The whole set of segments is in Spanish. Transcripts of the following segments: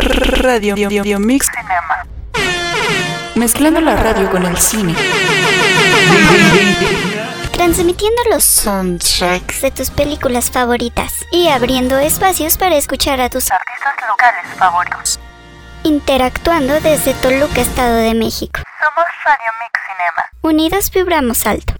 Radio Mix Cinema. Mezclando la radio con el cine. Transmitiendo los soundtracks de tus películas favoritas y abriendo espacios para escuchar a tus artistas locales favoritos. Interactuando desde Toluca, Estado de México. Somos Radio Mix Cinema. Unidos vibramos alto.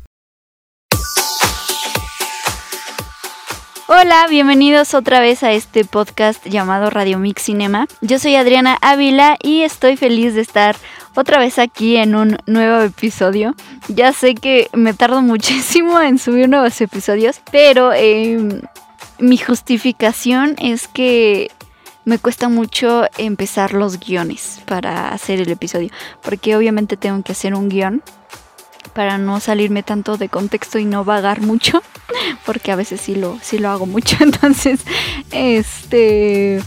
Hola, bienvenidos otra vez a este podcast llamado Radio Mix Cinema. Yo soy Adriana Ávila y estoy feliz de estar otra vez aquí en un nuevo episodio. Ya sé que me tardo muchísimo en subir nuevos episodios, pero em, mi justificación es que me cuesta mucho empezar los guiones para hacer el episodio, porque obviamente tengo que hacer un guion para no salirme tanto de contexto y no vagar mucho, porque a veces sí lo, sí lo hago mucho, entonces, este...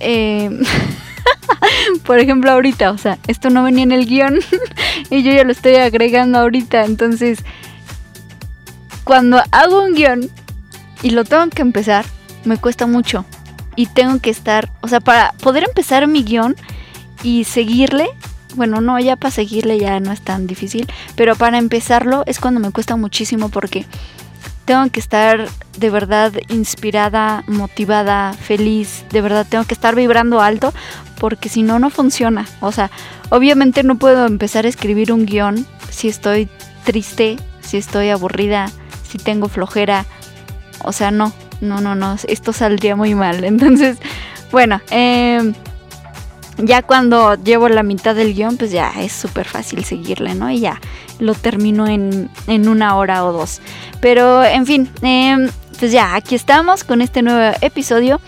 Em, por ejemplo, ahorita, o sea, esto no venía en el guion y yo ya lo estoy agregando ahorita, entonces, cuando hago un guion y lo tengo que empezar, me cuesta mucho y tengo que estar, o sea, para poder empezar mi guion y seguirle, bueno, no, ya para seguirle ya no es tan difícil, pero para empezarlo es cuando me cuesta muchísimo porque tengo que estar de verdad inspirada, motivada, feliz, de verdad tengo que estar vibrando alto porque si no, no funciona. O sea, obviamente no puedo empezar a escribir un guion si estoy triste, si estoy aburrida, si tengo flojera. O sea, no, no, no, no, esto saldría muy mal. Entonces, bueno, eh, ya cuando llevo la mitad del guion, pues ya es súper fácil seguirle, ¿no? Y ya lo termino en, una hora o dos. Pero, en fin, em, pues ya, aquí estamos con este nuevo episodio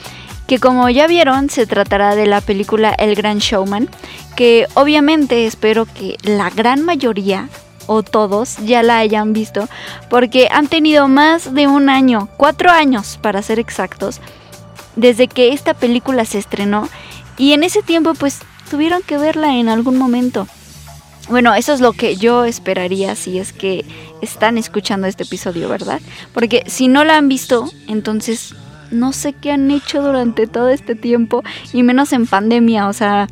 que como ya vieron se tratará de la película El Gran Showman, que obviamente espero que la gran mayoría o todos ya la hayan visto, porque han tenido más de un año, cuatro años para ser exactos, desde que esta película se estrenó y en ese tiempo pues tuvieron que verla en algún momento. Bueno, eso es lo que yo esperaría si es que están escuchando este episodio, ¿verdad? Porque si no la han visto, entonces no sé qué han hecho durante todo este tiempo y menos en pandemia, o sea,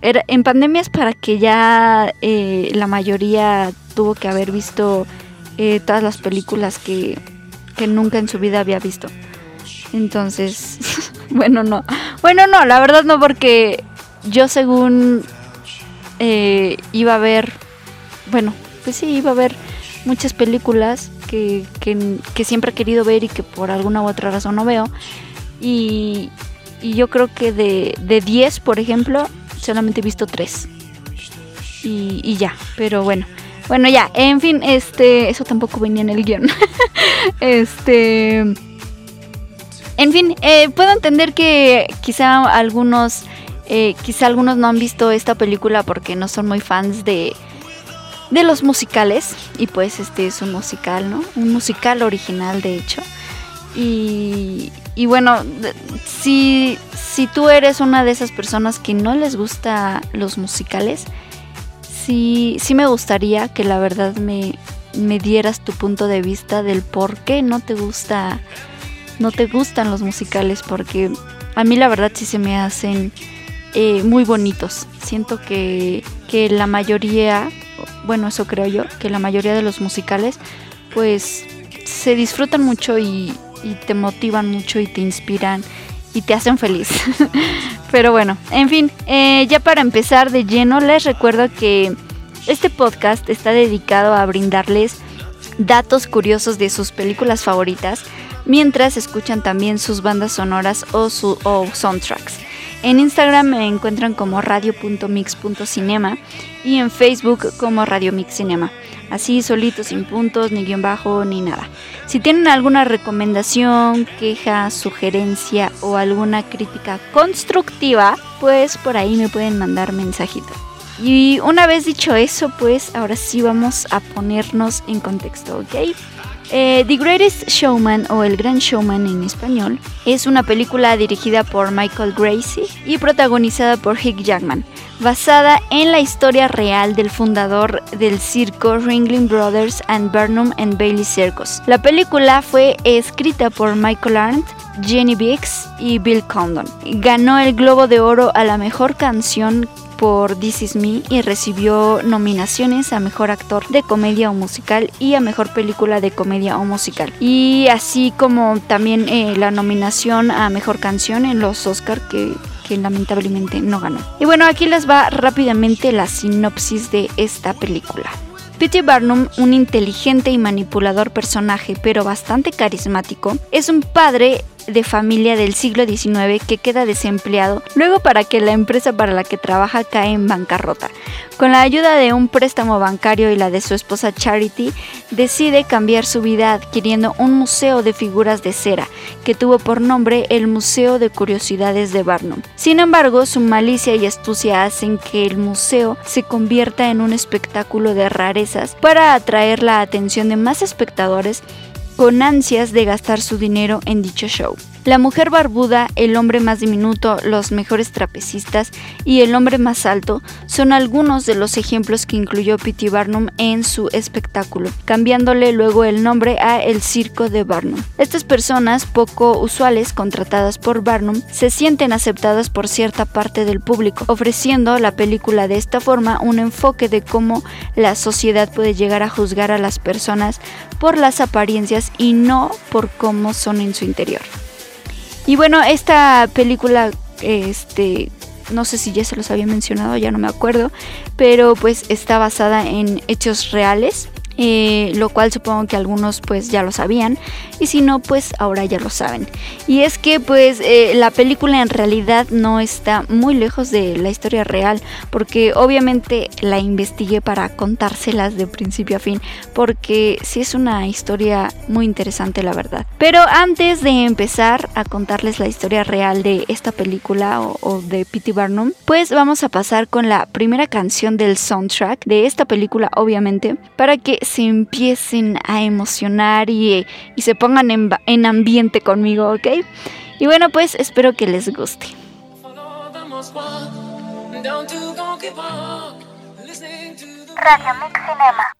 en pandemia es para que ya eh, la mayoría tuvo que haber visto eh, todas las películas que, que nunca en su vida había visto. Entonces, bueno, no. Bueno, no, la verdad no, porque yo según eh, iba a ver, bueno, pues sí, iba a ver muchas películas que, que, siempre he querido ver y que por alguna u otra razón no veo. Y, y yo creo que de, de 10, por ejemplo, solamente he visto 3. Y, y ya, pero bueno. Bueno, ya, en fin, este, eso tampoco venía en el guion. este... En fin, eh, puedo entender que quizá algunos, eh, quizá algunos no han visto esta película porque no son muy fans de, de los musicales. Y pues este es un musical, ¿no? Un musical original, de hecho. Y, y bueno, si, si tú eres una de esas personas que no les gusta los musicales, sí, sí me gustaría que la verdad me, me dieras tu punto de vista del por qué no te gusta no te gustan los musicales porque a mí la verdad sí se me hacen eh, muy bonitos. Siento que, que la mayoría, bueno, eso creo yo, que la mayoría de los musicales pues se disfrutan mucho y, te motivan mucho y te inspiran y te hacen feliz. Pero bueno, en fin, eh, ya para empezar de lleno, les recuerdo que este podcast está dedicado a brindarles datos curiosos de sus películas favoritas mientras escuchan también sus bandas sonoras o, su, soundtracks. En Instagram me encuentran como radio.mix.cinema y en Facebook como Radio Mix Cinema. Así solito, sin puntos, ni guion bajo, ni nada. Si tienen alguna recomendación, queja, sugerencia o alguna crítica constructiva, pues por ahí me pueden mandar mensajito. Y una vez dicho eso, pues ahora sí vamos a ponernos en contexto, ¿ok? Eh, The Greatest Showman o El Gran Showman en español es una película dirigida por Michael Gracie y protagonizada por Hugh Jackman, basada en la historia real del fundador del circo Ringling Brothers and Burnham and Bailey Circus. La película fue escrita por Michael Arndt, Jenny Biggs y Bill Condon. Ganó el Globo de Oro a la mejor canción por This Is Me y recibió nominaciones a Mejor Actor de Comedia o Musical y a Mejor Película de Comedia o Musical. Y así como también eh, la nominación a Mejor Canción en los Oscar que lamentablemente no ganó. Y bueno, aquí les va rápidamente la sinopsis de esta película. P.T. Barnum, un inteligente y manipulador personaje, pero bastante carismático, es un padre de familia del siglo XIX que queda desempleado luego para que la empresa para la que trabaja cae en bancarrota. Con la ayuda de un préstamo bancario y la de su esposa Charity, decide cambiar su vida adquiriendo un museo de figuras de cera que tuvo por nombre el Museo de Curiosidades de Barnum. Sin embargo, su malicia y astucia hacen que el museo se convierta en un espectáculo de rarezas para atraer la atención de más espectadores con ansias de gastar su dinero en dicho show. La mujer barbuda, el hombre más diminuto, los mejores trapecistas y el hombre más alto son algunos de los ejemplos que incluyó P.T. Barnum en su espectáculo, cambiándole luego el nombre a El Circo de Barnum. Estas personas, poco usuales contratadas por Barnum, se sienten aceptadas por cierta parte del público, ofreciendo la película de esta forma un enfoque de cómo la sociedad puede llegar a juzgar a las personas por las apariencias y no por cómo son en su interior. Y bueno, esta película, este, no sé si ya se los había mencionado, ya no me acuerdo, pero pues está basada en hechos reales. Eh, lo cual supongo que algunos pues ya lo sabían y si no pues ahora ya lo saben y es que pues eh, la película en realidad no está muy lejos de la historia real porque obviamente la investigué para contárselas de principio a fin porque sí es una historia muy interesante la verdad pero antes de empezar a contarles la historia real de esta película o, de P.T. Barnum pues vamos a pasar con la primera canción del soundtrack de esta película obviamente para que se empiecen a emocionar y, y se pongan en, en ambiente conmigo, ¿ok? Y bueno, pues espero que les guste. Mix Cinema.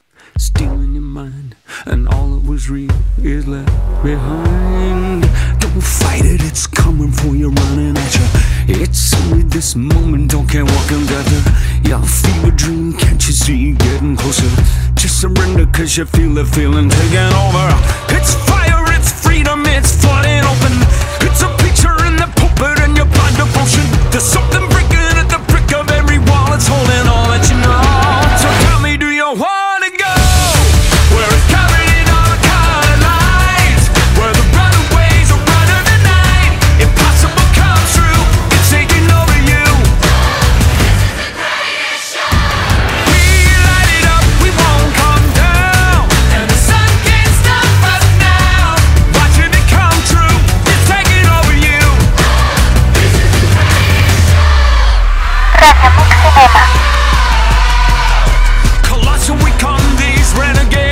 stealing your mind, and all that was real is left behind. Don't fight it, it's coming for you, running at you. It's only this moment, don't care what can gather. Your fever dream, can't you see getting closer? Just surrender, cause you feel the feeling taking over. It's fire, it's freedom, it's flooding open. It's a picture in the pulpit and your blind devotion. There's something breaking at the brick of every wall, it's holding all that you know. Mix Cinema. Colossal we come, these renegades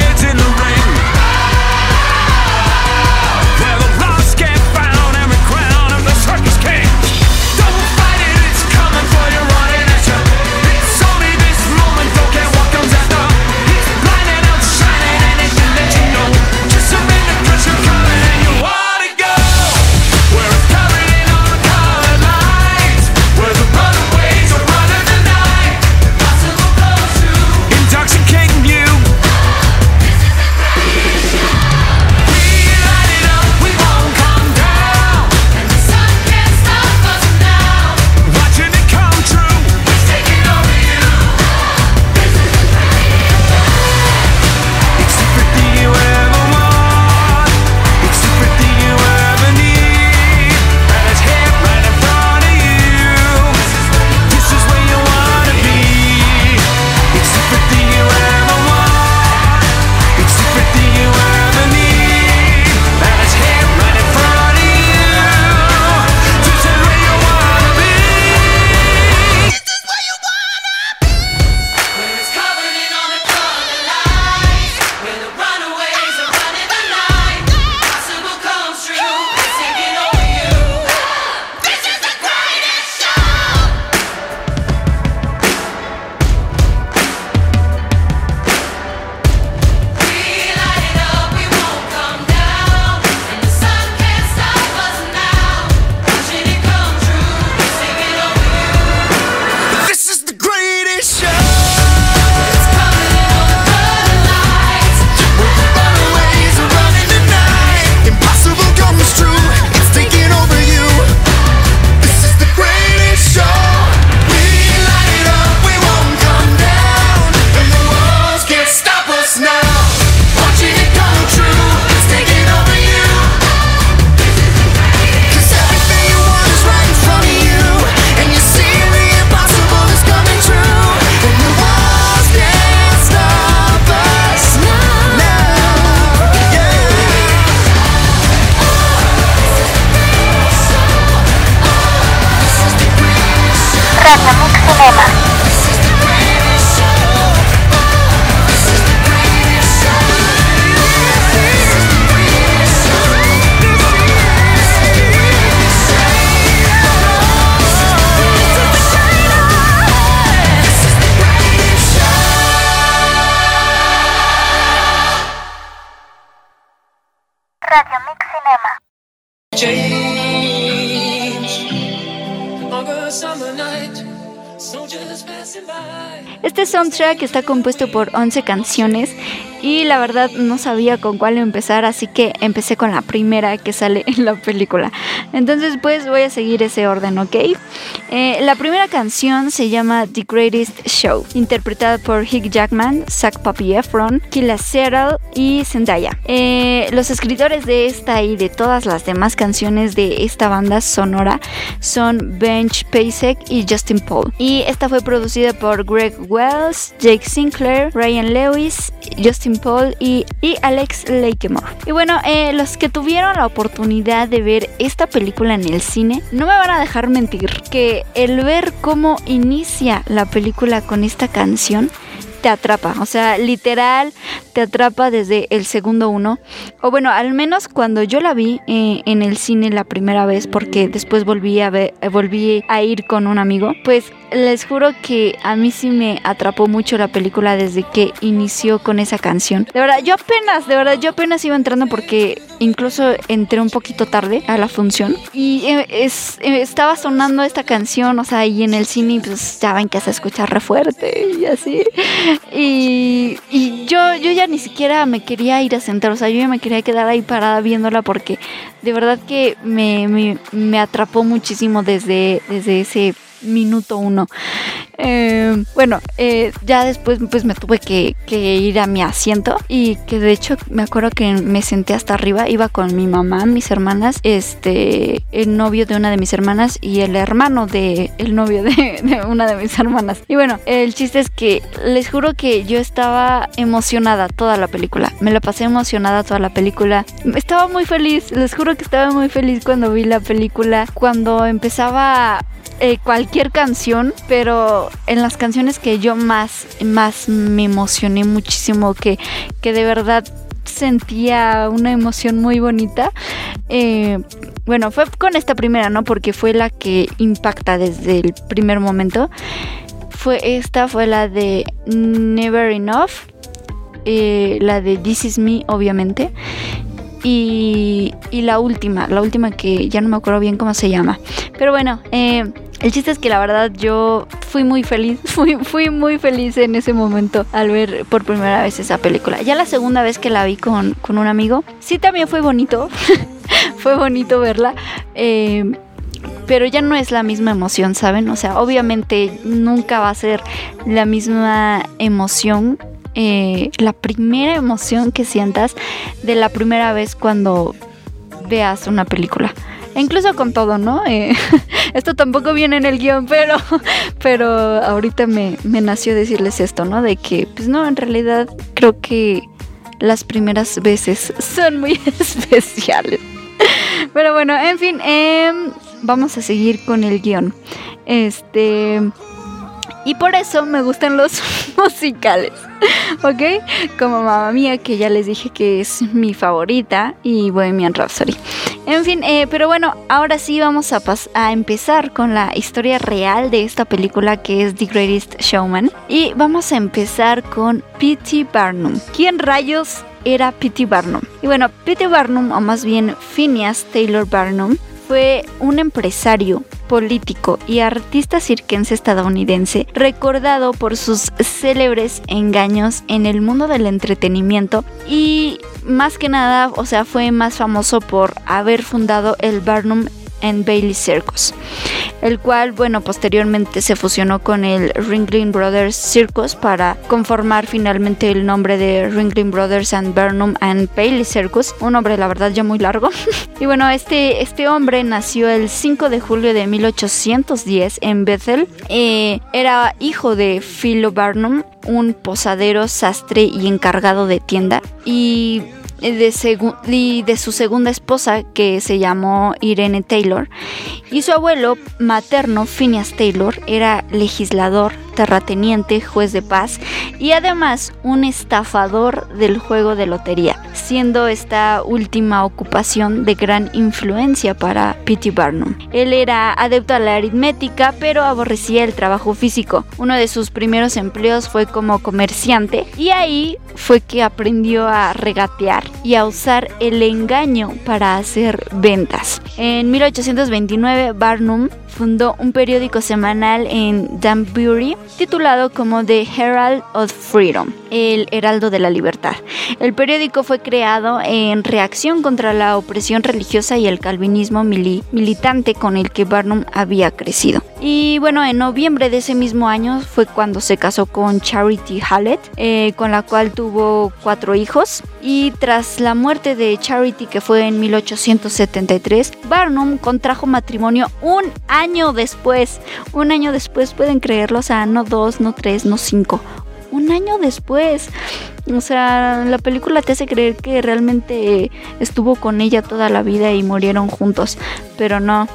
Este soundtrack está compuesto por 11 canciones y la verdad no sabía con cuál empezar, así que empecé con la primera que sale en la película. Entonces pues voy a seguir ese orden, ¿ok? Eh, la primera canción se llama The Greatest Show, interpretada por Hugh Jackman, Zach Papi Efron, Killa Settle y Zendaya. Eh, los escritores de esta y de todas las demás canciones de esta banda sonora son Bench Pasek y Justin Paul. Y esta fue producida por Greg Wells, Jake Sinclair, Ryan Lewis, Justin Paul y, y Alex Lakemore. Y bueno, eh, los que tuvieron la oportunidad de ver esta película en el cine, no me van a dejar mentir que el ver cómo inicia la película con esta canción te atrapa, o sea, literal te atrapa desde el segundo uno, o bueno, al menos cuando yo la vi eh, en el cine la primera vez, porque después volví a ver, volví a ir con un amigo, pues les juro que a mí sí me atrapó mucho la película desde que inició con esa canción. De verdad, yo apenas, de verdad, yo apenas iba entrando porque incluso entré un poquito tarde a la función y eh, es, eh, estaba sonando esta canción, o sea, y en el cine pues ya ven que se escucha re fuerte y así. Y, yo, yo ya ni siquiera me quería ir a sentar, o sea, yo ya me quería quedar ahí parada viéndola porque de verdad que me, me, me atrapó muchísimo desde, desde ese minuto uno. Eh, bueno, eh, ya después pues me tuve que, ir a mi asiento y que de hecho me acuerdo que me senté hasta arriba, iba con mi mamá, mis hermanas, este, el novio de una de mis hermanas y el hermano de el novio de, de una de mis hermanas. Y bueno, el chiste es que les juro que yo estaba emocionada toda la película, me la pasé emocionada toda la película, estaba muy feliz, les juro que estaba muy feliz cuando vi la película, cuando empezaba eh, cualquier canción, pero en las canciones que yo más, más me emocioné muchísimo, que, que de verdad sentía una emoción muy bonita. Eh, bueno, fue con esta primera, ¿no? Porque fue la que impacta desde el primer momento. Fue esta, fue la de Never Enough, eh, la de This Is Me, obviamente. Y, y, la última, la última que ya no me acuerdo bien cómo se llama. Pero bueno, eh, el chiste es que la verdad yo fui muy feliz, fui, fui muy feliz en ese momento al ver por primera vez esa película. Ya la segunda vez que la vi con, con un amigo, sí también fue bonito, fue bonito verla. Eh, pero ya no es la misma emoción, ¿saben? O sea, obviamente nunca va a ser la misma emoción eh, la primera emoción que sientas de la primera vez cuando veas una película. E incluso con todo, ¿no? Eh, esto tampoco viene en el guion, pero, pero ahorita me, me nació decirles esto, ¿no? De que, pues no, en realidad creo que las primeras veces son muy especiales. Pero bueno, en fin, eh, vamos a seguir con el guion. Este... Y por eso me gustan los musicales, ¿ok? Como Mamma Mía, que ya les dije que es mi favorita, y Bohemian Rhapsody. En fin, eh, pero bueno, ahora sí vamos a, a, empezar con la historia real de esta película que es The Greatest Showman. Y vamos a empezar con P.T. Barnum. ¿Quién rayos era P.T. Barnum? Y bueno, P.T. Barnum, o más bien Phineas Taylor Barnum, fue un empresario, político y artista cirquense estadounidense, recordado por sus célebres engaños en el mundo del entretenimiento y más que nada, o sea, fue más famoso por haber fundado el Barnum and Bailey Circus, el cual, bueno, posteriormente se fusionó con el Ringling Brothers Circus para conformar finalmente el nombre de Ringling Brothers and Barnum and Bailey Circus, un nombre la verdad ya muy largo. y bueno, este, este hombre nació el 5 de julio de 1810 en Bethel, era hijo de Philo Barnum, un posadero, sastre y encargado de tienda, y de, y de su segunda esposa que se llamó Irene Taylor y su abuelo materno Phineas Taylor era legislador terrateniente, juez de paz y además un estafador del juego de lotería, siendo esta última ocupación de gran influencia para P.T. Barnum. Él era adepto a la aritmética, pero aborrecía el trabajo físico. Uno de sus primeros empleos fue como comerciante y ahí fue que aprendió a regatear y a usar el engaño para hacer ventas. En 1829, Barnum fundó un periódico semanal en Danbury titulado como The Herald of Freedom, el Heraldo de la Libertad. El periódico fue creado en reacción contra la opresión religiosa y el calvinismo militante con el que Barnum había crecido. Y bueno, en noviembre de ese mismo año fue cuando se casó con Charity Hallett, eh, con la cual tuvo cuatro hijos. Y tras la muerte de Charity, que fue en 1873, Barnum contrajo matrimonio un año después. Un año después, pueden creerlo, o sea, no dos, no tres, no cinco. Un año después. O sea, la película te hace creer que realmente estuvo con ella toda la vida y murieron juntos. Pero no.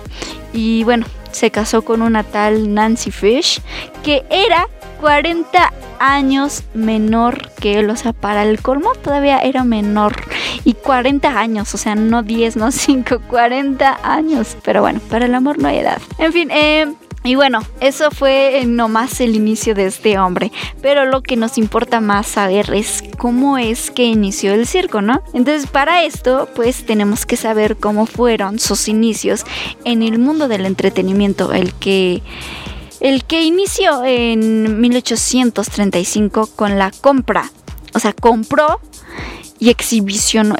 Y bueno, se casó con una tal Nancy Fish, que era 40 años menor que él, o sea, para el colmo todavía era menor. Y 40 años, o sea, no 10, no 5, 40 años. Pero bueno, para el amor no hay edad. En fin, eh, y bueno, eso fue nomás el inicio de este hombre. Pero lo que nos importa más saber es cómo es que inició el circo, ¿no? Entonces, para esto, pues tenemos que saber cómo fueron sus inicios en el mundo del entretenimiento, el que el que inició en 1835 con la compra, o sea, compró y exhibicionó,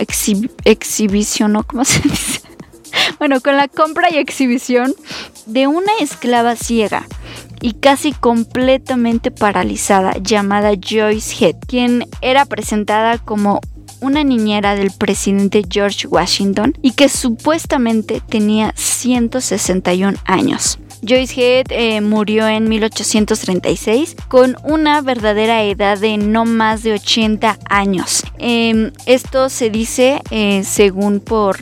exhibicionó, ¿cómo se dice? Bueno, con la compra y exhibición de una esclava ciega y casi completamente paralizada llamada Joyce Head, quien era presentada como una niñera del presidente George Washington y que supuestamente tenía 161 años. Joyce Head eh, murió en 1836 con una verdadera edad de no más de 80 años. Em, esto se dice eh, según por...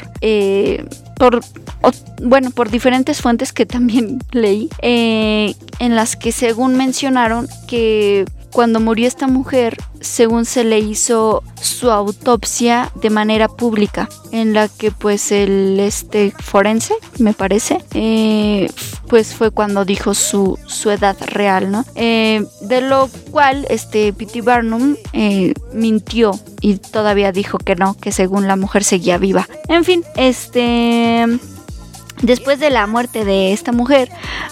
Eh, por, bueno, por diferentes fuentes que también leí, en las que según mencionaron que cuando murió esta mujer, según se le hizo su autopsia de manera pública, en la que pues el este forense, me parece, eh, pues fue cuando dijo su, su edad real, ¿no? Eh, de lo cual este P.T. Barnum eh, mintió y todavía dijo que no, que según la mujer seguía viva. En fin, este... Después de la muerte de esta mujer,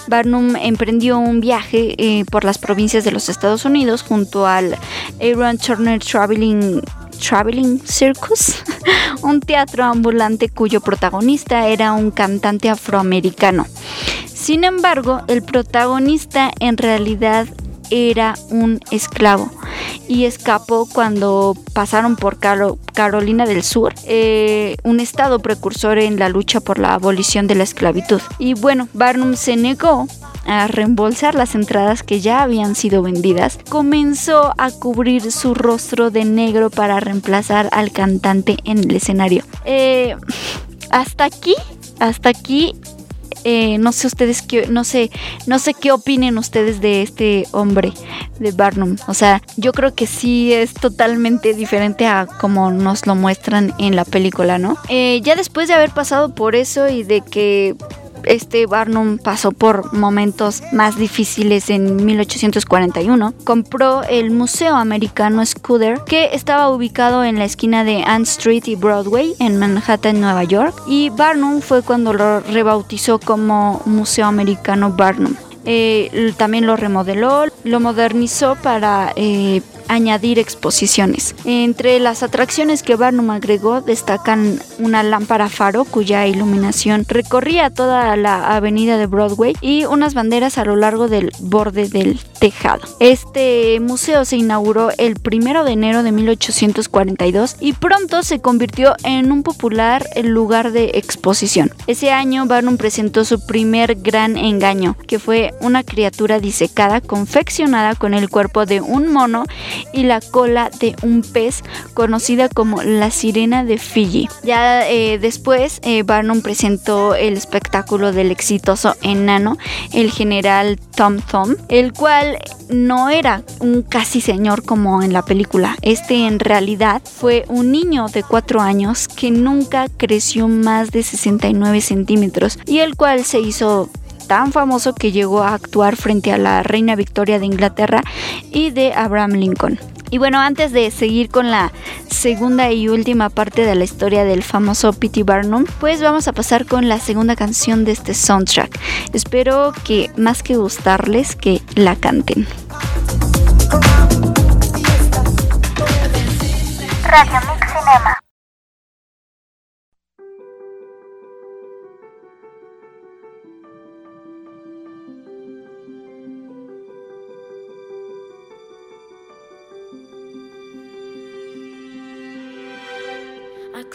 Barnum emprendió un viaje eh, por las provincias de los Estados Unidos junto al Aaron Turner Traveling Traveling Circus, un teatro ambulante cuyo protagonista era un cantante afroamericano. Sin embargo, el protagonista en realidad era un esclavo y escapó cuando pasaron por Carolina del Sur, eh, un estado precursor en la lucha por la abolición de la esclavitud. Y bueno, Barnum se negó a reembolsar las entradas que ya habían sido vendidas, comenzó a cubrir su rostro de negro para reemplazar al cantante en el escenario. Eh, hasta aquí, hasta aquí eh, no sé ustedes qué, no sé, no sé qué opinen ustedes de este hombre, de Barnum. O sea, yo creo que sí es totalmente diferente a como nos lo muestran en la película, ¿no? Eh, ya después de haber pasado por eso y de que este Barnum pasó por momentos más difíciles en 1841. Compró el Museo Americano Scudder, que estaba ubicado en la esquina de Ann Street y Broadway en Manhattan, Nueva York. Y Barnum fue cuando lo rebautizó como Museo Americano Barnum. Eh, también lo remodeló, lo modernizó para eh, añadir exposiciones. Entre las atracciones que Barnum agregó destacan una lámpara faro cuya iluminación recorría toda la avenida de Broadway y unas banderas a lo largo del borde del tejado. Este museo se inauguró el 1 de enero de 1842 y pronto se convirtió en un popular lugar de exposición. Ese año Barnum presentó su primer gran engaño, que fue una criatura disecada confeccionada con el cuerpo de un mono y la cola de un pez conocida como la sirena de Fiji. Ya eh, después eh, Barnum presentó el espectáculo del exitoso enano, el general Tom Thumb, el cual no era un casi señor como en la película. Este en realidad fue un niño de 4 años que nunca creció más de 69 centímetros y el cual se hizo tan famoso que llegó a actuar frente a la reina Victoria de Inglaterra y de Abraham Lincoln. Y bueno, antes de seguir con la segunda y última parte de la historia del famoso P.T. Barnum, pues vamos a pasar con la segunda canción de este soundtrack. Espero que más que gustarles, que la canten. Radio Mix Cinema.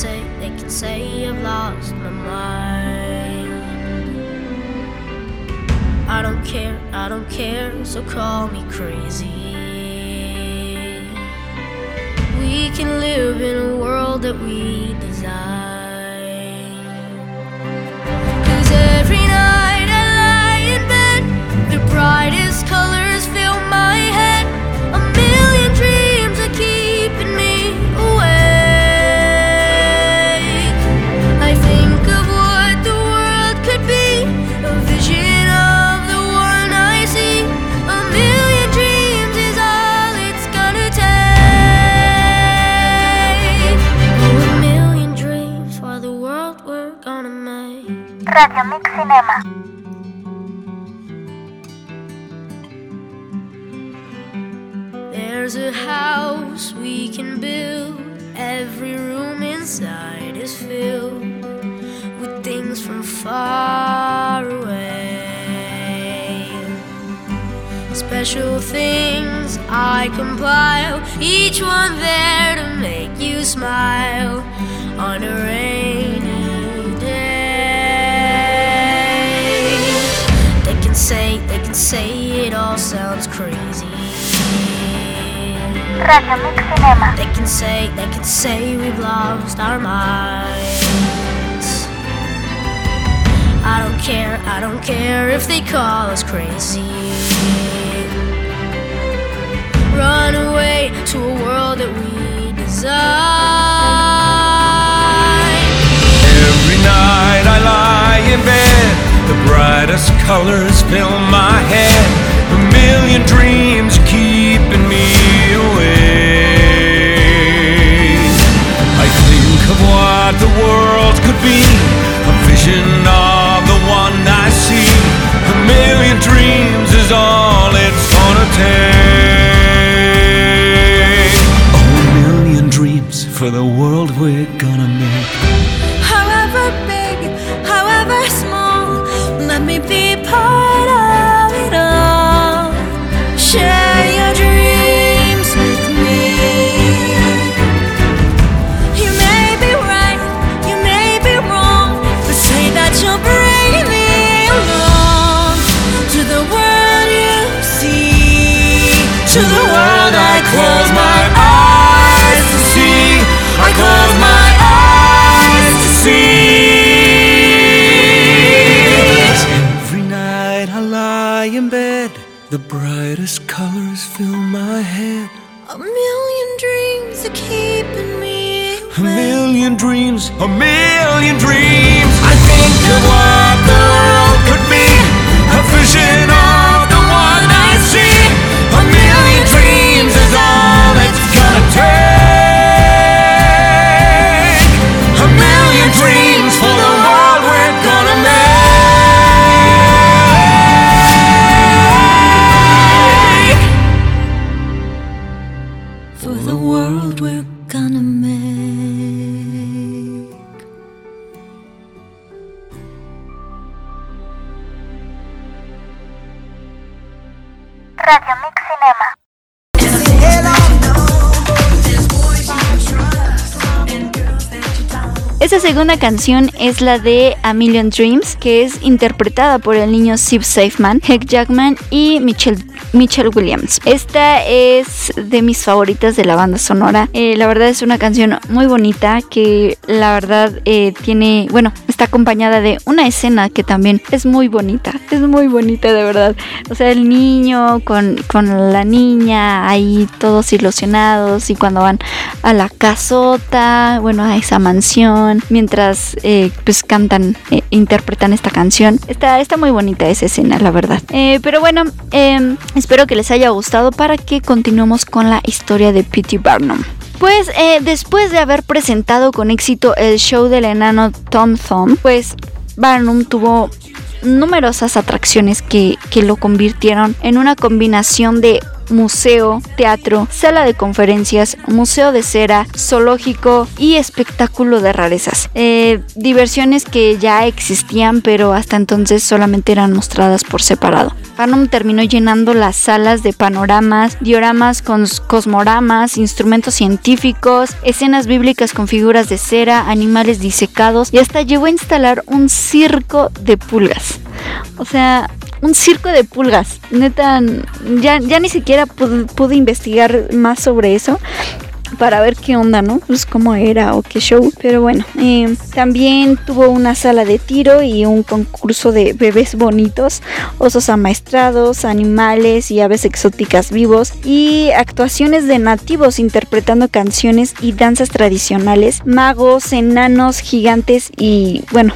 Say, they can say I've lost my mind. I don't care, I don't care, so call me crazy. We can live in a world that we Radio Mix Cinema. There's a house we can build. Every room inside is filled with things from far away. Special things I compile, each one there to make you smile on a rainy sounds crazy. Radio Mix Cinema. They can say, they can say we've lost our minds. I don't care, I don't care if they call us crazy. Run away to a world that we design. Every night I lie in bed, the brightest colors fill my head. A million dreams keeping me awake. I think of what the world could be, a vision of the one I see. A million dreams is all it's gonna take. Oh, a million dreams for the world we're gonna make. However big, however small, let me be segunda canción es la de A Million Dreams, que es interpretada por el niño Steve Safeman, Heck Jackman y Michelle, Michelle Williams. Esta es de mis favoritas de la banda sonora. Eh, la verdad es una canción muy bonita que la verdad eh, tiene, bueno, está acompañada de una escena que también es muy bonita. Es muy bonita de verdad. O sea, el niño con, con la niña ahí todos ilusionados y cuando van a la casota, bueno, a esa mansión mientras eh, pues cantan, interpretan esta canción. Está, está muy bonita esa escena, la verdad. Pero bueno, eh, espero que les haya gustado para que continuemos con la historia de P.T. Barnum. Pues eh, después de haber presentado con éxito el show del enano Tom Thumb, pues Barnum tuvo numerosas atracciones que, que lo convirtieron en una combinación de museo, teatro, sala de conferencias, museo de cera, zoológico y espectáculo de rarezas. Eh, diversiones que ya existían pero hasta entonces solamente eran mostradas por separado. Barnum terminó llenando las salas de panoramas, dioramas con cosmoramas, instrumentos científicos, escenas bíblicas con figuras de cera, animales disecados y hasta llegó a instalar un circo de pulgas. O sea, un circo de pulgas. Neta, ya, ya ni siquiera pude, investigar más sobre eso para ver qué onda, ¿no? Pues cómo era o qué show. Pero bueno, eh, también tuvo una sala de tiro y un concurso de bebés bonitos, osos amaestrados, animales y aves exóticas vivos y actuaciones de nativos interpretando canciones y danzas tradicionales, magos, enanos, gigantes y bueno,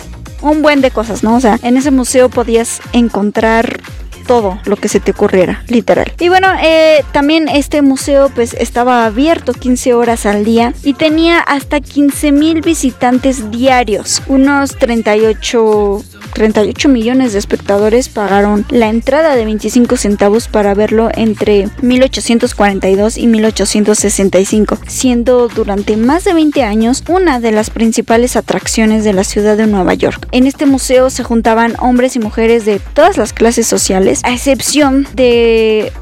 un buen de cosas, ¿no? O sea, en ese museo podías encontrar todo lo que se te ocurriera, literal. Y bueno, eh, también este museo pues estaba abierto 15 horas al día y tenía hasta 15 mil visitantes diarios. Unos 38 38 millones de espectadores pagaron la entrada de 25 centavos para verlo entre 1842 y 1865, siendo durante más de 20 años una de las principales atracciones de la ciudad de Nueva York. En este museo se juntaban hombres y mujeres de todas las clases sociales, a excepción de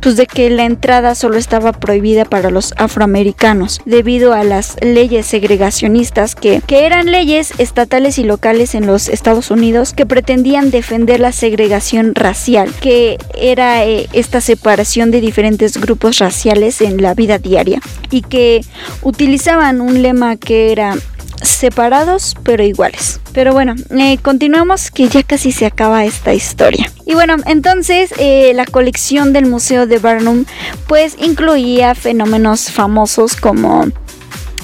pues de que la entrada solo estaba prohibida para los afroamericanos debido a las leyes segregacionistas que, que eran leyes estatales y locales en los Estados Unidos que pretendían defender la segregación racial, que era eh, esta separación de diferentes grupos raciales en la vida diaria y que utilizaban un lema que era separados pero iguales. Pero bueno, eh, continuamos que ya casi se acaba esta historia. Y bueno, entonces eh, la colección del Museo de Barnum pues incluía fenómenos famosos como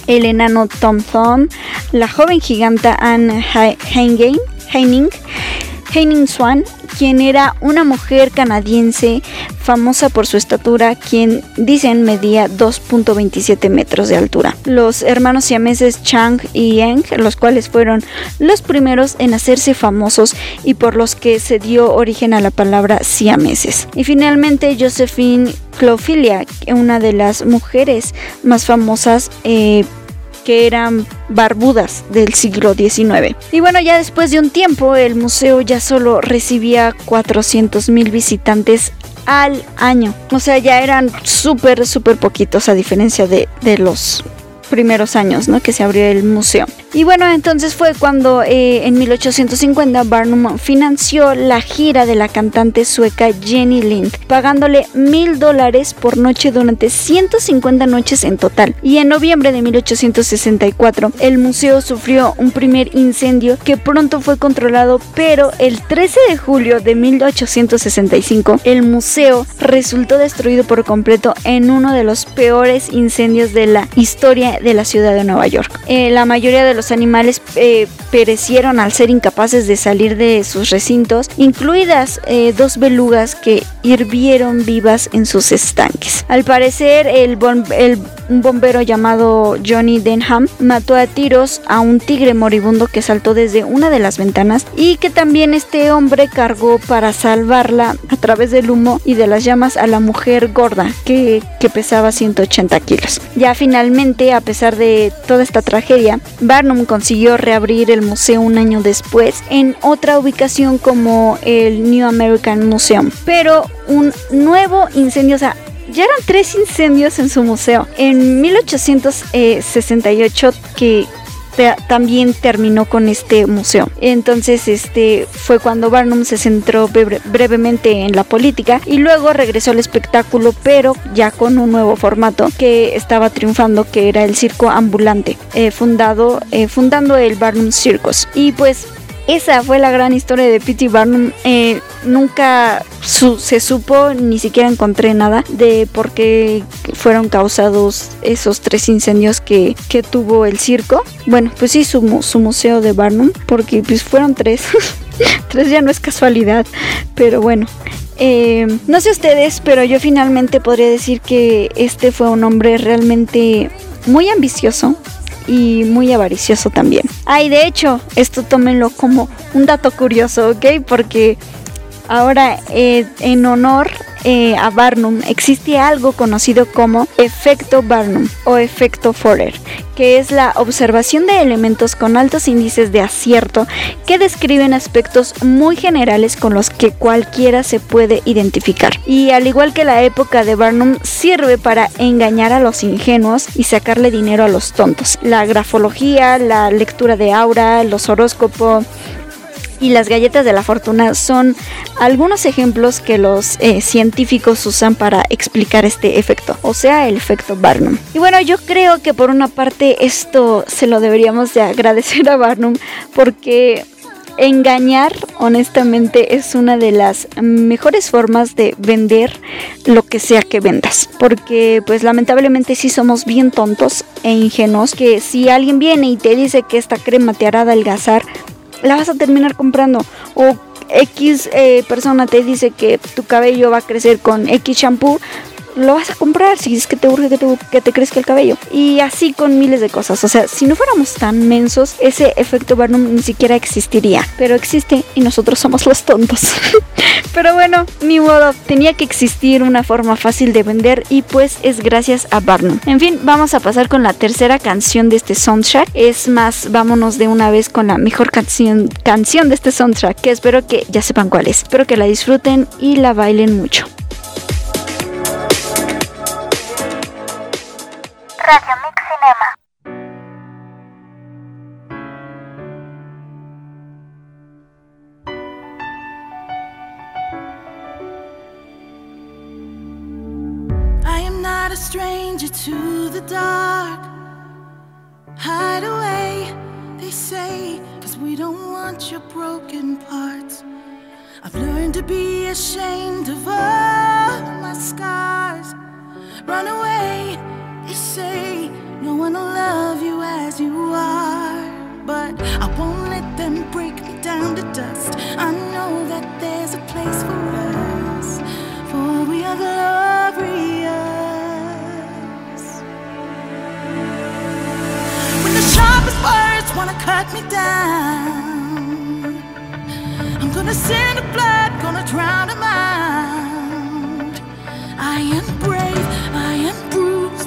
el enano Tom Thumb, la joven giganta Anne Heining, Heining Swan, quien era una mujer canadiense famosa por su estatura, quien dicen medía 2.27 metros de altura. Los hermanos siameses Chang y Eng, los cuales fueron los primeros en hacerse famosos y por los que se dio origen a la palabra siameses. Y finalmente Josephine Clofilia, una de las mujeres más famosas eh, que eran barbudas del siglo XIX. Y bueno, ya después de un tiempo, el museo ya solo recibía 400 mil visitantes al año. O sea, ya eran súper, súper poquitos a diferencia de, de los primeros años ¿no? que se abrió el museo. Y bueno, entonces fue cuando eh, en 1850 Barnum financió la gira de la cantante sueca Jenny Lind, pagándole mil dólares por noche durante 150 noches en total. Y en noviembre de 1864 el museo sufrió un primer incendio que pronto fue controlado, pero el 13 de julio de 1865 el museo resultó destruido por completo en uno de los peores incendios de la historia de la ciudad de Nueva York. Eh, la mayoría de los animales eh, perecieron al ser incapaces de salir de sus recintos, incluidas eh, dos belugas que hirvieron vivas en sus estanques. Al parecer, el, bom- el un bombero llamado Johnny Denham mató a tiros a un tigre moribundo que saltó desde una de las ventanas y que también este hombre cargó para salvarla a través del humo y de las llamas a la mujer gorda que, que pesaba 180 kilos. Ya finalmente, a pesar de toda esta tragedia, Barnum consiguió reabrir el museo un año después en otra ubicación como el New American Museum. Pero un nuevo incendio, o sea, ya eran tres incendios en su museo. En 1868 que también terminó con este museo. Entonces, este fue cuando Barnum se centró breve- brevemente en la política y luego regresó al espectáculo, pero ya con un nuevo formato que estaba triunfando, que era el circo ambulante, eh, fundado, eh, fundando el Barnum Circus. Y pues esa fue la gran historia de P.T. Barnum. Eh, nunca su- se supo, ni siquiera encontré nada de por qué fueron causados esos tres incendios que, que tuvo el circo. Bueno, pues sí, su, su museo de Barnum, porque pues fueron tres. tres ya no es casualidad, pero bueno. Eh, no sé ustedes, pero yo finalmente podría decir que este fue un hombre realmente muy ambicioso, y muy avaricioso también. Ay, de hecho, esto tómenlo como un dato curioso, ¿ok? Porque ahora eh, en honor eh, a Barnum existe algo conocido como efecto Barnum o efecto Forer, que es la observación de elementos con altos índices de acierto que describen aspectos muy generales con los que cualquiera se puede identificar. Y al igual que la época de Barnum, sirve para engañar a los ingenuos y sacarle dinero a los tontos. La grafología, la lectura de aura, los horóscopos, y las galletas de la fortuna son algunos ejemplos que los eh, científicos usan para explicar este efecto, o sea, el efecto Barnum. Y bueno, yo creo que por una parte esto se lo deberíamos de agradecer a Barnum porque engañar honestamente es una de las mejores formas de vender lo que sea que vendas porque pues lamentablemente sí somos bien tontos e ingenuos que si alguien viene y te dice que esta crema te hará adelgazar la vas a terminar comprando. O X eh, persona te dice que tu cabello va a crecer con X shampoo lo vas a comprar si es que te urge que te, que te crezca el cabello. Y así con miles de cosas. O sea, si no fuéramos tan mensos, ese efecto Barnum ni siquiera existiría. Pero existe y nosotros somos los tontos. Pero bueno, ni modo, tenía que existir una forma fácil de vender y pues es gracias a Barnum. En fin, vamos a pasar con la tercera canción de este soundtrack. Es más, vámonos de una vez con la mejor canción, canción de este soundtrack, que espero que ya sepan cuál es. Espero que la disfruten y la bailen mucho. Radio Mix Cinema. I am not a stranger to the dark. Hide away, they say, cause we don't want your broken parts. I've learned to be ashamed of all my scars. Run away, they say, no one will love you as you are. But I won't let them break me down to dust. I know that there's a place for us, for we are glorious. When the sharpest words wanna cut me down, I'm gonna send the blood, gonna drown them out. I am brave, I am bruised,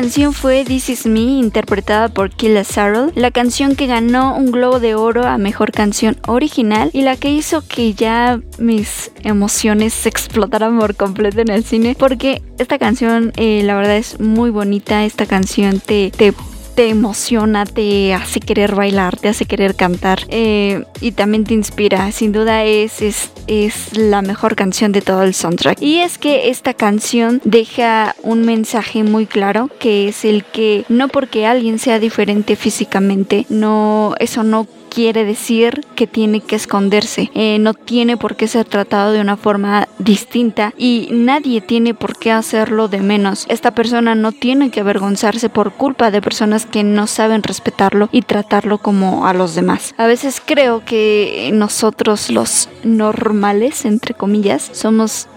Canción fue This Is Me, interpretada por Killa Sarrell, la canción que ganó un Globo de Oro a Mejor Canción Original y la que hizo que ya mis emociones se explotaran por completo en el cine, porque esta canción eh, la verdad es muy bonita, esta canción te... te te emociona, te hace querer bailar, te hace querer cantar eh, y también te inspira. Sin duda es, es, es la mejor canción de todo el soundtrack. Y es que esta canción deja un mensaje muy claro que es el que no porque alguien sea diferente físicamente, no, eso no quiere decir que tiene que esconderse, eh, no tiene por qué ser tratado de una forma distinta y nadie tiene por qué hacerlo de menos. Esta persona no tiene que avergonzarse por culpa de personas que no saben respetarlo y tratarlo como a los demás. A veces creo que nosotros los normales, entre comillas, somos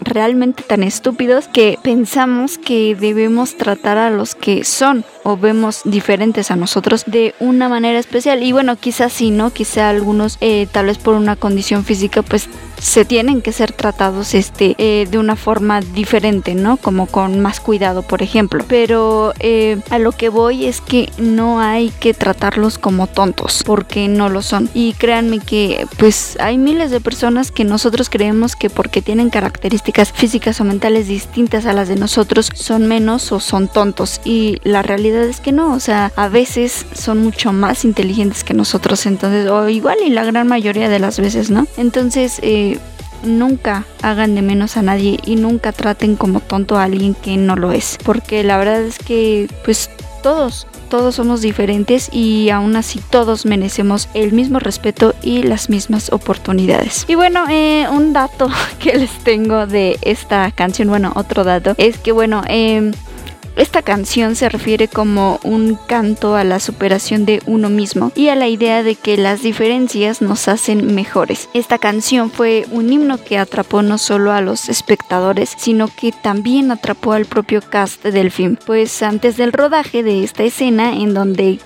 realmente tan estúpidos que pensamos que debemos tratar a los que son o vemos diferentes a nosotros de una manera especial. Y bueno quizás sí no quizá algunos eh, tal vez por una condición física pues se tienen que ser tratados este eh, de una forma diferente no como con más cuidado por ejemplo. Pero eh, a lo que voy es que no hay que tratarlos como tontos porque no lo son. Y créanme que pues hay miles de personas que nosotros creemos que porque tienen características físicas o mentales distintas a las de nosotros son menos o son tontos. Y la realidad es que no o sea a veces son mucho más inteligentes que nosotros. Entonces o igual y la gran mayoría de las veces no entonces eh, nunca hagan de menos a nadie y nunca traten como tonto a alguien que no lo es. Porque la verdad es que pues todos, todos somos diferentes y aún así todos merecemos el mismo respeto y las mismas oportunidades. Y bueno, eh, un dato que les tengo de esta canción, bueno, otro dato, es que bueno, eh, esta canción se refiere como un canto a la superación de uno mismo y a la idea de que las diferencias nos hacen mejores. Esta canción fue un himno que atrapó no solo a los espectadores, sino que también atrapó al propio cast del film. Pues antes del rodaje de esta escena en donde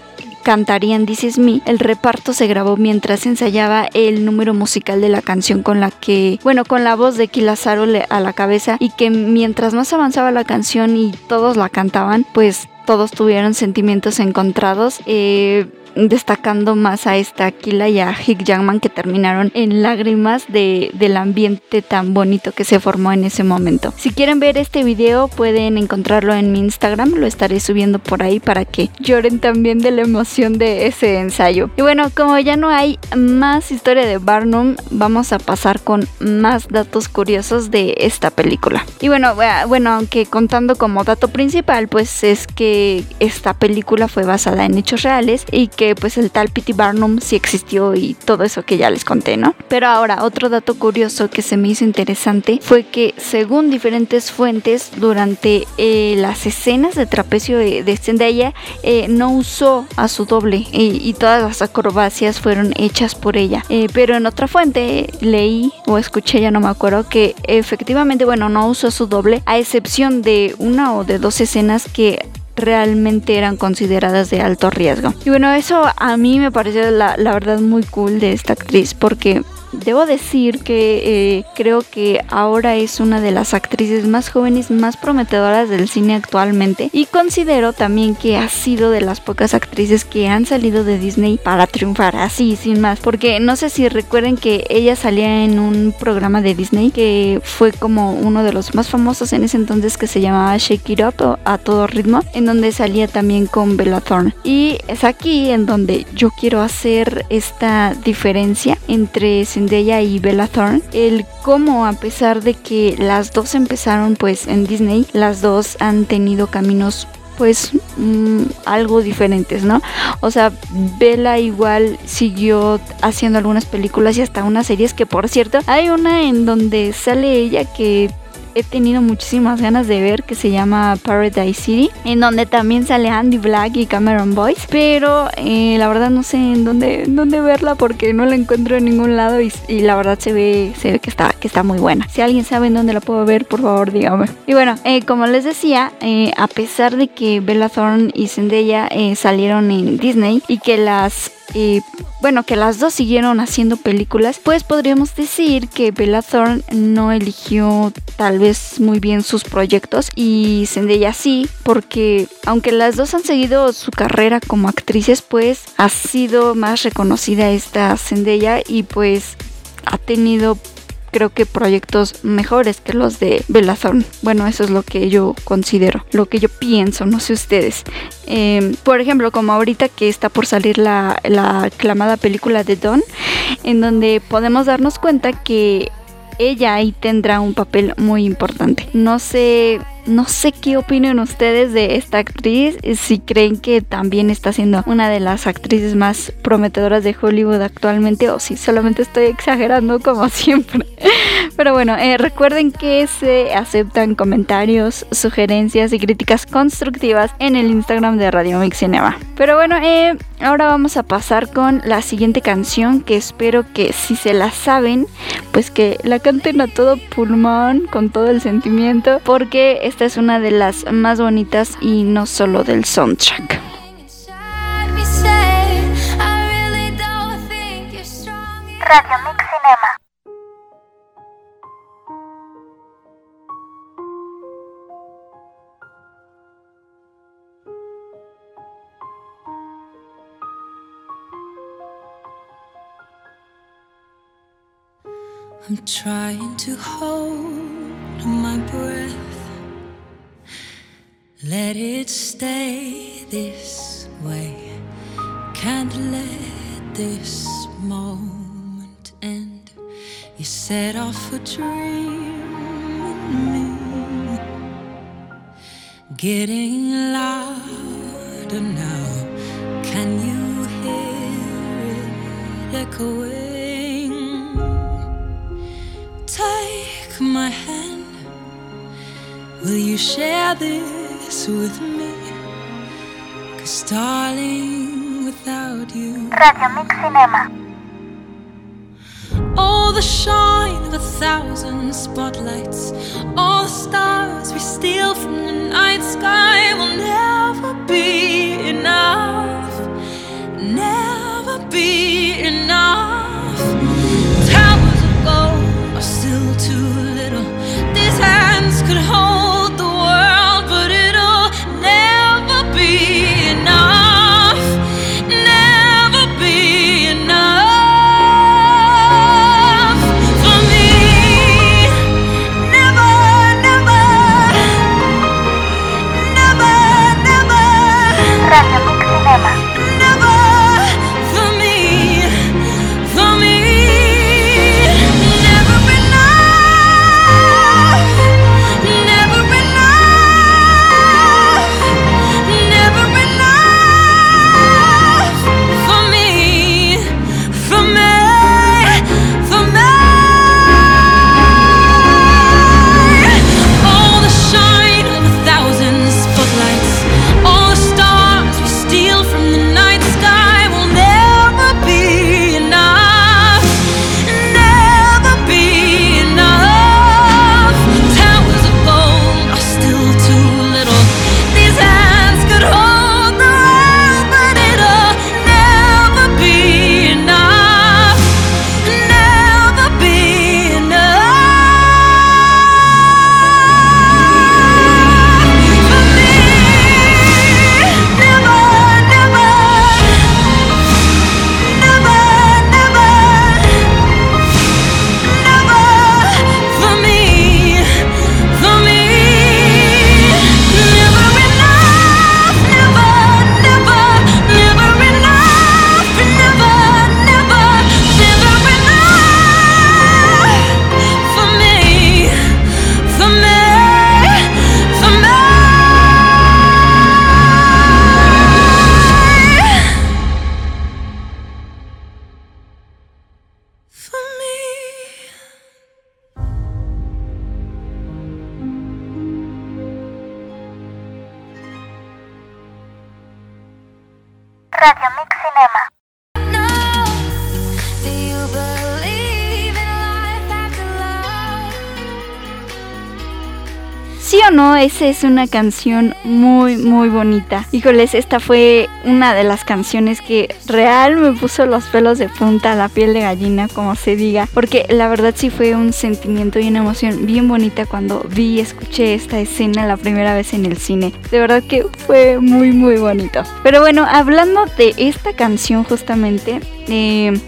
cantarían This Is Me, el reparto se grabó mientras ensayaba el número musical de la canción con la que, bueno, con la voz de Kilazaro a la cabeza y que mientras más avanzaba la canción y todos la cantaban, pues todos tuvieron sentimientos encontrados. Eh, destacando más a esta Aquila y a Hick Jackman que terminaron en lágrimas de, del ambiente tan bonito que se formó en ese momento. Si quieren ver este video pueden encontrarlo en mi Instagram, lo estaré subiendo por ahí para que lloren también de la emoción de ese ensayo. Y bueno, como ya no hay más historia de Barnum, vamos a pasar con más datos curiosos de esta película. Y bueno, bueno, aunque contando como dato principal, pues es que esta película fue basada en hechos reales y que pues el tal P.T. Barnum sí existió y todo eso que ya les conté, ¿no? Pero ahora, otro dato curioso que se me hizo interesante fue que según diferentes fuentes, durante eh, las escenas de trapecio de, de eh, no usó a su doble y, todas las acrobacias fueron hechas por ella. Eh, pero en otra fuente leí o escuché, ya no me acuerdo, que efectivamente, bueno, no usó su doble, a excepción de una o de dos escenas que realmente eran consideradas de alto riesgo. Y bueno, eso a mí me pareció la, la verdad muy cool de esta actriz porque debo decir que eh, creo que ahora es una de las actrices más jóvenes, más prometedoras del cine actualmente y considero también que ha sido de las pocas actrices que han salido de Disney para triunfar así, sin más, porque no sé si recuerden que ella salía en un programa de Disney que fue como uno de los más famosos en ese entonces que se llamaba Shake It Up o a todo ritmo, en donde salía también con Bella Thorne. Y es aquí en donde yo quiero hacer esta diferencia entre Zendaya y Bella Thorne, el cómo a pesar de que las dos empezaron pues en Disney, las dos han tenido caminos pues mm, algo diferentes, ¿no? O sea, Bella igual siguió haciendo algunas películas y hasta unas series que por cierto, hay una en donde sale ella que he tenido muchísimas ganas de ver que se llama Paradise City, en donde también sale Andy Black y Cameron Boyce, pero eh, la verdad no sé en dónde, dónde verla porque no la encuentro en ningún lado y, la verdad se ve, se ve que, está, que está muy buena. Si alguien sabe en dónde la puedo ver, por favor dígame. Y bueno, eh, como les decía, eh, a pesar de que Bella Thorne y Zendaya salieron en Disney y que las y bueno, que las dos siguieron haciendo películas, pues podríamos decir que Bella Thorne no eligió tal vez muy bien sus proyectos y Zendaya sí, porque aunque las dos han seguido su carrera como actrices, pues ha sido más reconocida esta Zendaya y pues ha tenido creo que proyectos mejores que los de Belazón. Bueno, eso es lo que yo considero, lo que yo pienso, no sé ustedes. Em, por ejemplo, como ahorita que está por salir la, la aclamada película de Don, en donde podemos darnos cuenta que ella ahí tendrá un papel muy importante. No sé no sé qué opinan ustedes de esta actriz, si creen que también está siendo una de las actrices más prometedoras de Hollywood actualmente o si solamente estoy exagerando como siempre. Pero bueno, eh, recuerden que se aceptan comentarios, sugerencias y críticas constructivas en el Instagram de Radio Mix Cinema. Pero bueno, eh, ahora vamos a pasar con la siguiente canción que espero que si se la saben, pues que la canten a todo pulmón, con todo el sentimiento, porque esta es una de las más bonitas y no solo del soundtrack. Radio Mix Cinema. I'm trying to hold my breath. Let it stay this way. Can't let this moment end. You set off a dream in me, getting louder now. Can you hear it echoing? Take my hand. Will you share this? with me. Cause darling, without you, Radio Mix Cinema. all the shine of a thousand spotlights, all the stars we steal from the night sky will never be enough. Never be enough. Towers of gold are still too little. These hands could hold esa es una canción muy, muy bonita. Híjoles, esta fue una de las canciones que real me puso los pelos de punta, la piel de gallina, como se diga. Porque la verdad sí fue un sentimiento y una emoción bien bonita cuando vi y escuché esta escena la primera vez en el cine. De verdad que fue muy, muy bonito. Pero bueno, hablando de esta canción justamente, eh,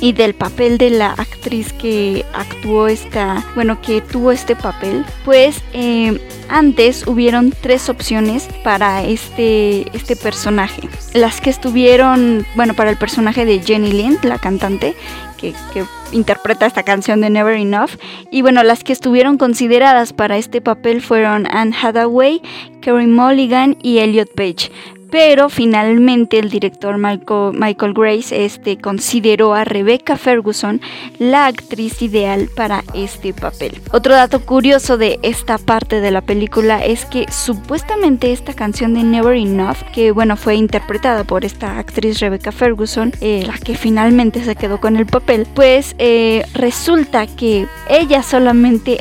y del papel de la actriz que actuó esta, bueno, que tuvo este papel, pues eh, antes hubieron tres opciones para este, este personaje. Las que estuvieron, bueno, para el personaje de Jenny Lind, la cantante, que, que interpreta esta canción de Never Enough. Y bueno, las que estuvieron consideradas para este papel fueron Anne Hathaway, Kerry Mulligan y Elliot Page pero finalmente el director Michael, Grace este, consideró a Rebecca Ferguson la actriz ideal para este papel. Otro dato curioso de esta parte de la película es que supuestamente esta canción de Never Enough, que bueno fue interpretada por esta actriz Rebecca Ferguson, eh, la que finalmente se quedó con el papel, pues eh, resulta que ella solamente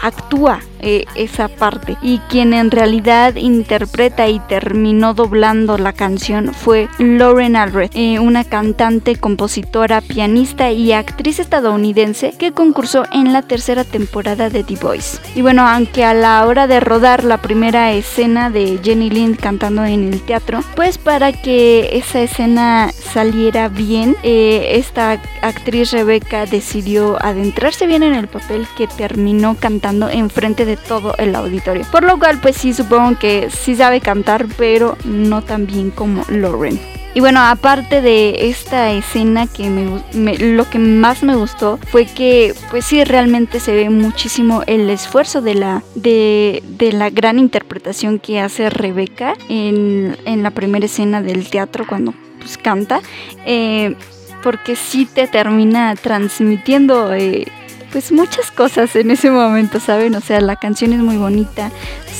actúa eh, esa parte y quien en realidad interpreta y terminó doblando la canción fue Lauren Alred, eh, una cantante, compositora, pianista y actriz estadounidense que concursó en la tercera temporada de The Voice. Y bueno, aunque a la hora de rodar la primera escena de Jenny Lind cantando en el teatro, pues para que esa escena saliera bien, eh, esta actriz Rebecca decidió adentrarse bien en el papel que terminó cantando enfrente de todo el auditorio. Por lo cual, pues sí, supongo que sí sabe cantar, pero no tan bien como Lauren. Y bueno, aparte de esta escena que me, me, lo que más me gustó fue que pues sí realmente se ve muchísimo el esfuerzo de la, de, de la gran interpretación que hace Rebeca en, en, la primera escena del teatro cuando pues canta. Eh, porque sí te termina transmitiendo eh, pues muchas cosas en ese momento, ¿saben? O sea, la canción es muy bonita,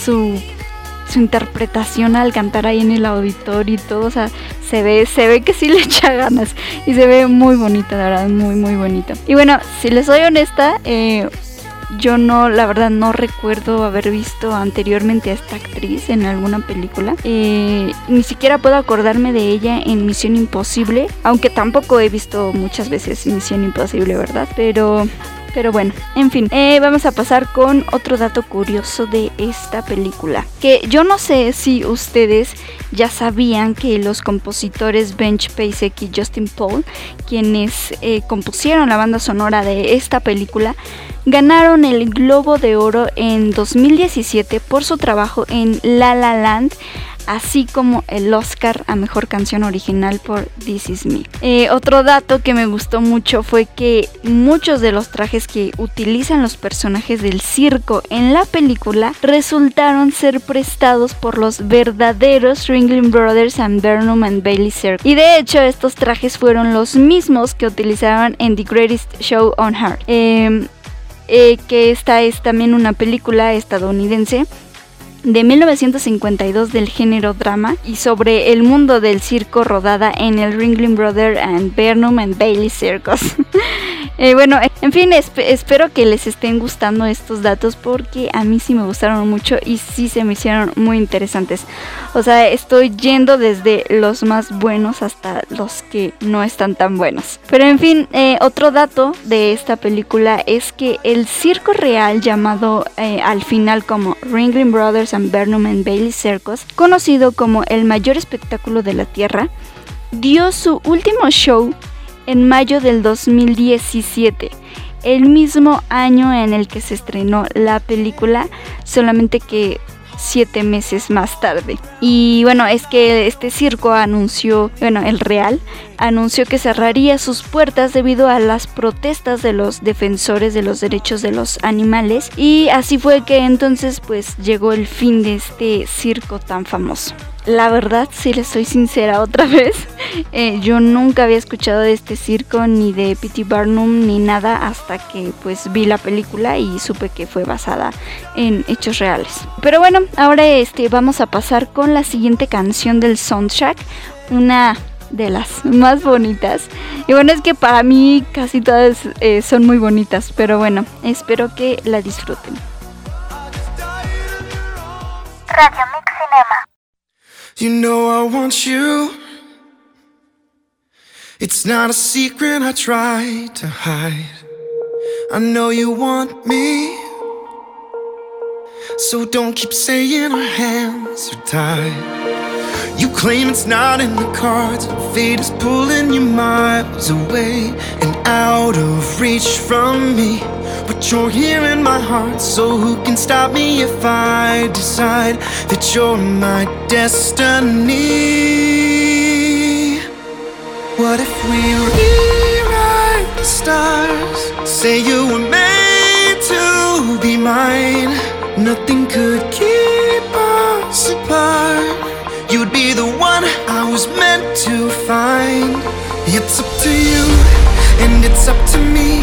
su, su interpretación al cantar ahí en el auditorio y todo, o sea, se ve, se ve que sí le echa ganas y se ve muy bonita, la verdad, muy, muy bonito. Y bueno, si les soy honesta, eh, yo no, la verdad, no recuerdo haber visto anteriormente a esta actriz en alguna película. Eh, ni siquiera puedo acordarme de ella en Misión Imposible, aunque tampoco he visto muchas veces Misión Imposible, ¿verdad? Pero pero bueno, en fin, eh, vamos a pasar con otro dato curioso de esta película. Que yo no sé si ustedes ya sabían que los compositores Bench Pasek y Justin Paul, quienes eh, compusieron la banda sonora de esta película, ganaron el Globo de Oro en 2017 por su trabajo en La La Land así como el Oscar a Mejor Canción Original por This Is Me. Eh, otro dato que me gustó mucho fue que muchos de los trajes que utilizan los personajes del circo en la película resultaron ser prestados por los verdaderos Ringling Brothers and Burnham and Bailey Circus. Y de hecho estos trajes fueron los mismos que utilizaban en The Greatest Show on Earth. Eh, eh, que esta es también una película estadounidense de 1952 del género drama y sobre el mundo del circo rodada en el Ringling Brother and Burnham and Bailey Circus. eh, bueno, en fin, esp espero que les estén gustando estos datos porque a mí sí me gustaron mucho y sí se me hicieron muy interesantes. O sea, estoy yendo desde los más buenos hasta los que no están tan buenos. Pero en fin, eh, otro dato de esta película es que el circo real llamado eh, al final como Ringling Brothers and Burnham and Bailey Circus, conocido como el mayor espectáculo de la Tierra, dio su último show en mayo del 2017, el mismo año en el que se estrenó la película, solamente que siete meses más tarde. Y bueno, es que este circo anunció, bueno, el Real anunció que cerraría sus puertas debido a las protestas de los defensores de los derechos de los animales. Y así fue que entonces pues llegó el fin de este circo tan famoso. La verdad, si les soy sincera otra vez, eh, yo nunca había escuchado de este circo ni de P.T. Barnum ni nada hasta que pues vi la película y supe que fue basada en hechos reales. Pero bueno, ahora este vamos a pasar con la siguiente canción del soundtrack, una de las más bonitas. Y bueno, es que para mí casi todas eh, son muy bonitas, pero bueno, espero que la disfruten. Radio Mix Cinema. You know I want you. It's not a secret I try to hide. I know you want me. So don't keep saying our hands are tied. You claim it's not in the cards. Fate is pulling you miles away and out of reach from me. But you're here in my heart, so who can stop me if I decide that you're my destiny? What if we rewrite the stars? Say you were made to be mine. Nothing could keep us apart. You'd be the one I was meant to find. It's up to you, and it's up to me.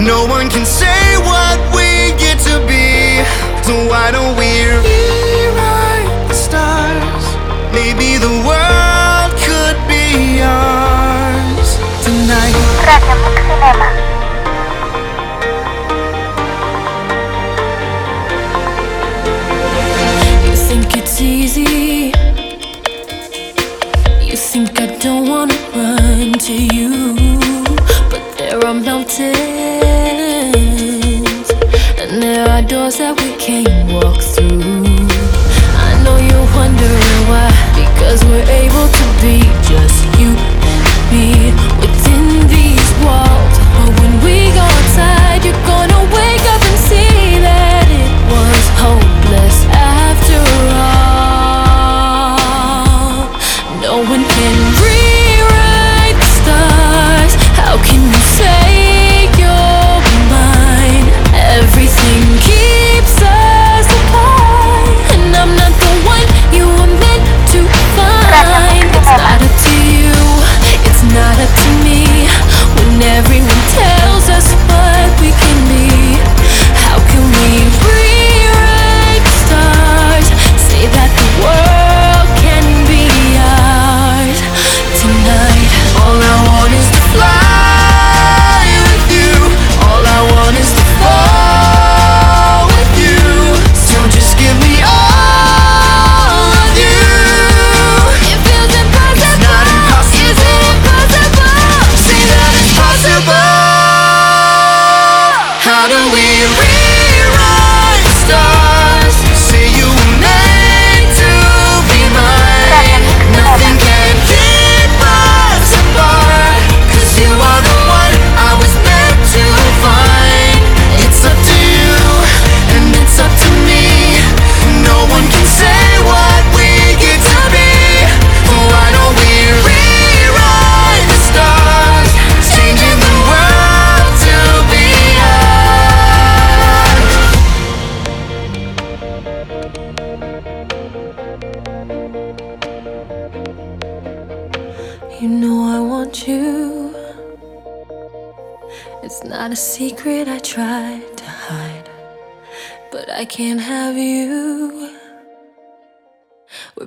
No one can say what we get to be. So why don't we rewrite the stars? Maybe the world could be ours tonight. Radio Mix Cinema. You think it's easy. You think I don't wanna run to you. There are mountains, and there are doors that we can't walk through. I know you're wondering why. Because we're able to be just you and me within these walls. But when we go outside, you're gonna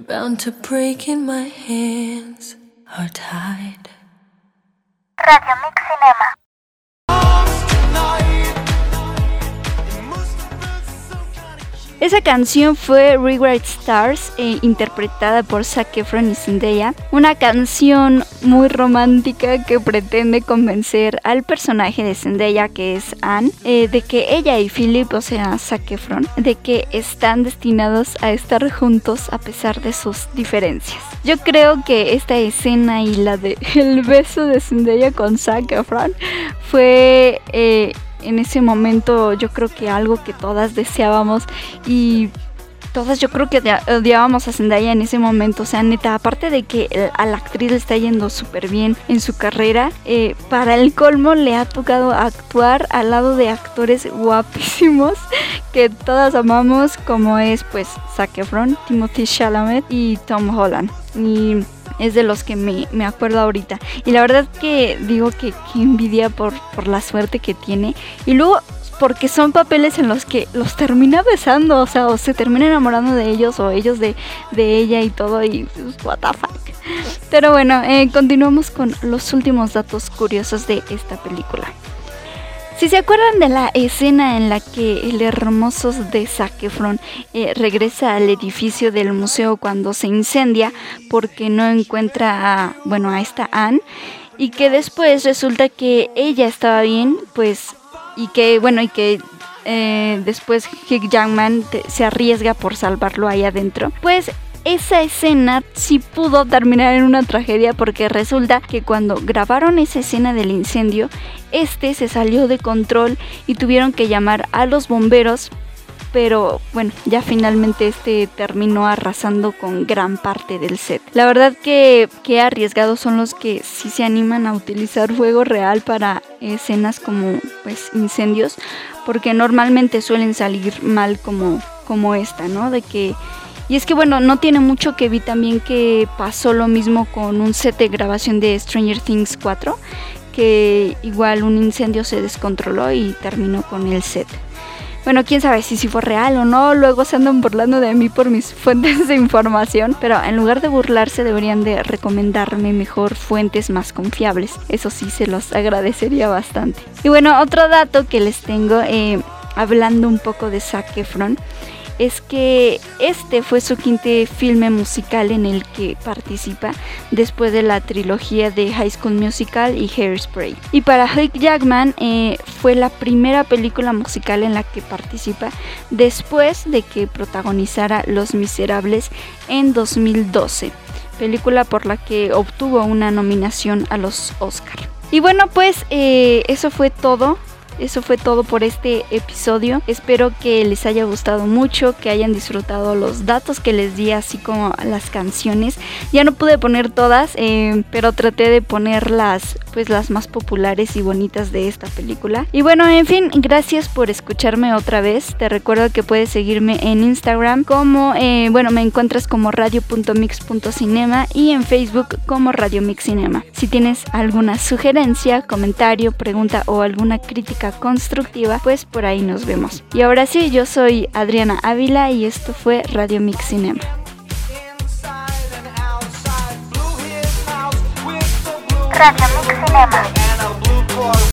bound to break in my hands are tied. Radio Mix Esa canción fue Rewrite Stars, eh, interpretada por Zac Efron y Zendaya. Una canción muy romántica que pretende convencer al personaje de Zendaya, que es Anne, eh, de que ella y Philip, o sea, Zac Efron, de que están destinados a estar juntos a pesar de sus diferencias. Yo creo que esta escena y la de el beso de Zendaya con Zac Efron fue... eh, en ese momento yo creo que algo que todas deseábamos y todas yo creo que odiábamos a Zendaya en ese momento, o sea, neta, aparte de que el- a la actriz le está yendo súper bien en su carrera, eh, para el colmo le ha tocado actuar al lado de actores guapísimos que todas amamos, como es pues Zac Efron, Timothy Chalamet y Tom Holland. Y es de los que me, me acuerdo ahorita. Y la verdad que digo que, que envidia por, por la suerte que tiene. Y luego porque son papeles en los que los termina besando, o sea, o se termina enamorando de ellos o ellos de, de ella y todo y pues, what the fuck. Pero bueno, eh, continuamos con los últimos datos curiosos de esta película. Si se acuerdan de la escena en la que el hermoso de Zac Efron eh, regresa al edificio del museo cuando se incendia porque no encuentra a, bueno, a esta Anne y que después resulta que ella estaba bien, pues, y que, bueno, y que eh, después Hugh te- se arriesga por salvarlo ahí adentro, pues esa escena sí pudo terminar en una tragedia porque resulta que cuando grabaron esa escena del incendio, este se salió de control y tuvieron que llamar a los bomberos. Pero bueno, ya finalmente este terminó arrasando con gran parte del set. La verdad que, que arriesgados son los que sí se animan a utilizar fuego real para escenas como pues incendios, porque normalmente suelen salir mal como, como esta, ¿no? De que y es que bueno, no tiene mucho que vi también que pasó lo mismo con un set de grabación de Stranger Things 4, que igual un incendio se descontroló y terminó con el set. Bueno, quién sabe si, si fue real o no, luego se andan burlando de mí por mis fuentes de información, pero en lugar de burlarse deberían de recomendarme mejor fuentes más confiables. Eso sí, se los agradecería bastante. Y bueno, otro dato que les tengo, eh, hablando un poco de Zac Efron, es que este fue su quinto filme musical en el que participa después de la trilogía de High School Musical y Hairspray. Y para Hugh Jackman eh, fue la primera película musical en la que participa después de que protagonizara Los Miserables en 2012, película por la que obtuvo una nominación a los Oscar. Y bueno, pues eh, eso fue todo eso fue todo por este episodio. Espero que les haya gustado mucho, que hayan disfrutado los datos que les di, así como las canciones. Ya no pude poner todas, eh, pero traté de poner las, pues, las más populares y bonitas de esta película. Y bueno, en fin, gracias por escucharme otra vez. Te recuerdo que puedes seguirme en Instagram como, eh, bueno, me encuentras como radio.mix.cinema y en Facebook como Radio Mix Cinema. Si tienes alguna sugerencia, comentario, pregunta o alguna constructiva, pues por ahí nos vemos. Y ahora sí, yo soy Adriana Ávila y esto fue Radio Mix Cinema. Radio Mix Cinema.